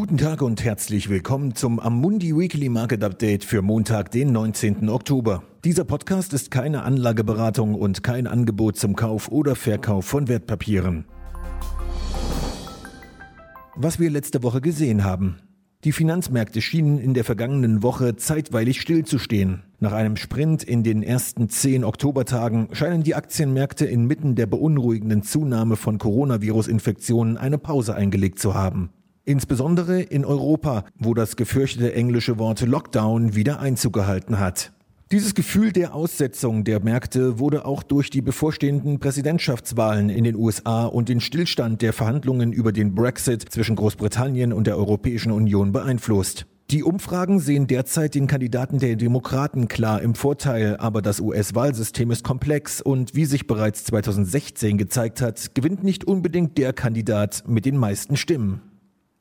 Guten Tag und herzlich willkommen zum Amundi Weekly Market Update für Montag, den 19. Oktober. Dieser Podcast ist keine Anlageberatung und kein Angebot zum Kauf oder Verkauf von Wertpapieren. Was wir letzte Woche gesehen haben. Die Finanzmärkte schienen in der vergangenen Woche zeitweilig stillzustehen. Nach einem Sprint in den ersten zehn Oktobertagen scheinen die Aktienmärkte inmitten der beunruhigenden Zunahme von Coronavirus-Infektionen eine Pause eingelegt zu haben. Insbesondere in Europa, wo das gefürchtete englische Wort Lockdown wieder Einzug gehalten hat. Dieses Gefühl der Aussetzung der Märkte wurde auch durch die bevorstehenden Präsidentschaftswahlen in den USA und den Stillstand der Verhandlungen über den Brexit zwischen Großbritannien und der Europäischen Union beeinflusst. Die Umfragen sehen derzeit den Kandidaten der Demokraten klar im Vorteil, aber das US-Wahlsystem ist komplex und wie sich bereits 2016 gezeigt hat, gewinnt nicht unbedingt der Kandidat mit den meisten Stimmen.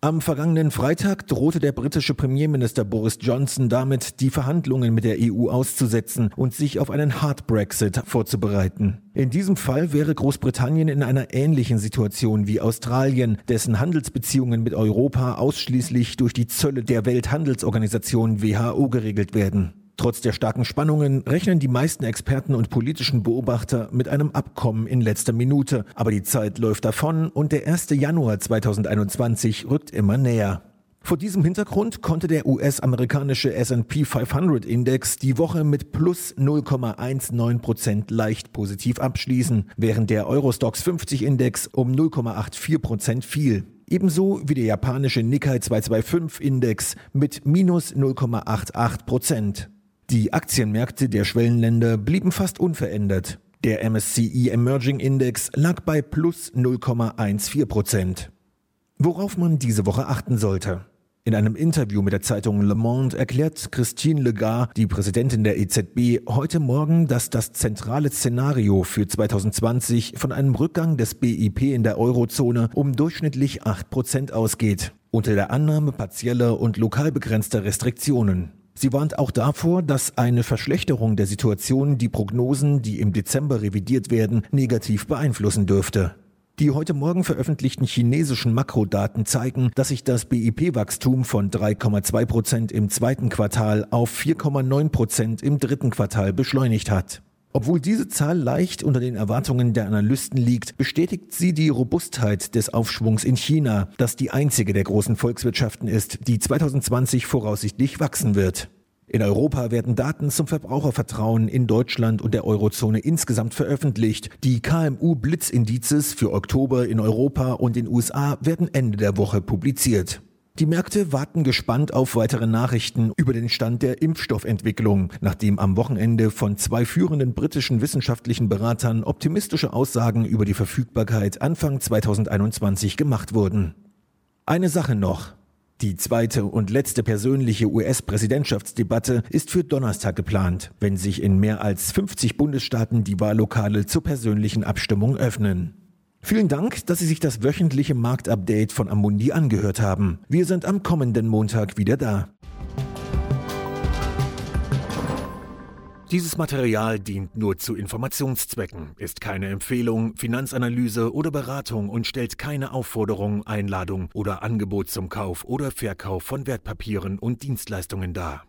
Am vergangenen Freitag drohte der britische Premierminister Boris Johnson damit, die Verhandlungen mit der EU auszusetzen und sich auf einen Hard Brexit vorzubereiten. In diesem Fall wäre Großbritannien in einer ähnlichen Situation wie Australien, dessen Handelsbeziehungen mit Europa ausschließlich durch die Zölle der Welthandelsorganisation WHO geregelt werden. Trotz der starken Spannungen rechnen die meisten Experten und politischen Beobachter mit einem Abkommen in letzter Minute. Aber die Zeit läuft davon und der 1. Januar 2021 rückt immer näher. Vor diesem Hintergrund konnte der US-amerikanische S&P 500 Index die Woche mit plus 0,19 Prozent leicht positiv abschließen, während der Eurostox 50 Index um 0,84 Prozent fiel. Ebenso wie der japanische Nikkei 225 Index mit minus 0,88 Prozent. Die Aktienmärkte der Schwellenländer blieben fast unverändert. Der MSCI Emerging Index lag bei plus 0,14 Prozent. Worauf man diese Woche achten sollte. In einem Interview mit der Zeitung Le Monde erklärt Christine Legard, die Präsidentin der EZB, heute Morgen, dass das zentrale Szenario für 2020 von einem Rückgang des BIP in der Eurozone um durchschnittlich 8 Prozent ausgeht, unter der Annahme partieller und lokal begrenzter Restriktionen. Sie warnt auch davor, dass eine Verschlechterung der Situation die Prognosen, die im Dezember revidiert werden, negativ beeinflussen dürfte. Die heute Morgen veröffentlichten chinesischen Makrodaten zeigen, dass sich das BIP-Wachstum von 3,2 Prozent im zweiten Quartal auf 4,9 Prozent im dritten Quartal beschleunigt hat. Obwohl diese Zahl leicht unter den Erwartungen der Analysten liegt, bestätigt sie die Robustheit des Aufschwungs in China, das die einzige der großen Volkswirtschaften ist, die 2020 voraussichtlich wachsen wird. In Europa werden Daten zum Verbrauchervertrauen in Deutschland und der Eurozone insgesamt veröffentlicht. Die KMU-Blitzindizes für Oktober in Europa und den USA werden Ende der Woche publiziert. Die Märkte warten gespannt auf weitere Nachrichten über den Stand der Impfstoffentwicklung, nachdem am Wochenende von zwei führenden britischen wissenschaftlichen Beratern optimistische Aussagen über die Verfügbarkeit Anfang 2021 gemacht wurden. Eine Sache noch. Die zweite und letzte persönliche US-Präsidentschaftsdebatte ist für Donnerstag geplant, wenn sich in mehr als 50 Bundesstaaten die Wahllokale zur persönlichen Abstimmung öffnen. Vielen Dank, dass Sie sich das wöchentliche Marktupdate von Amundi angehört haben. Wir sind am kommenden Montag wieder da. Dieses Material dient nur zu Informationszwecken, ist keine Empfehlung, Finanzanalyse oder Beratung und stellt keine Aufforderung, Einladung oder Angebot zum Kauf oder Verkauf von Wertpapieren und Dienstleistungen dar.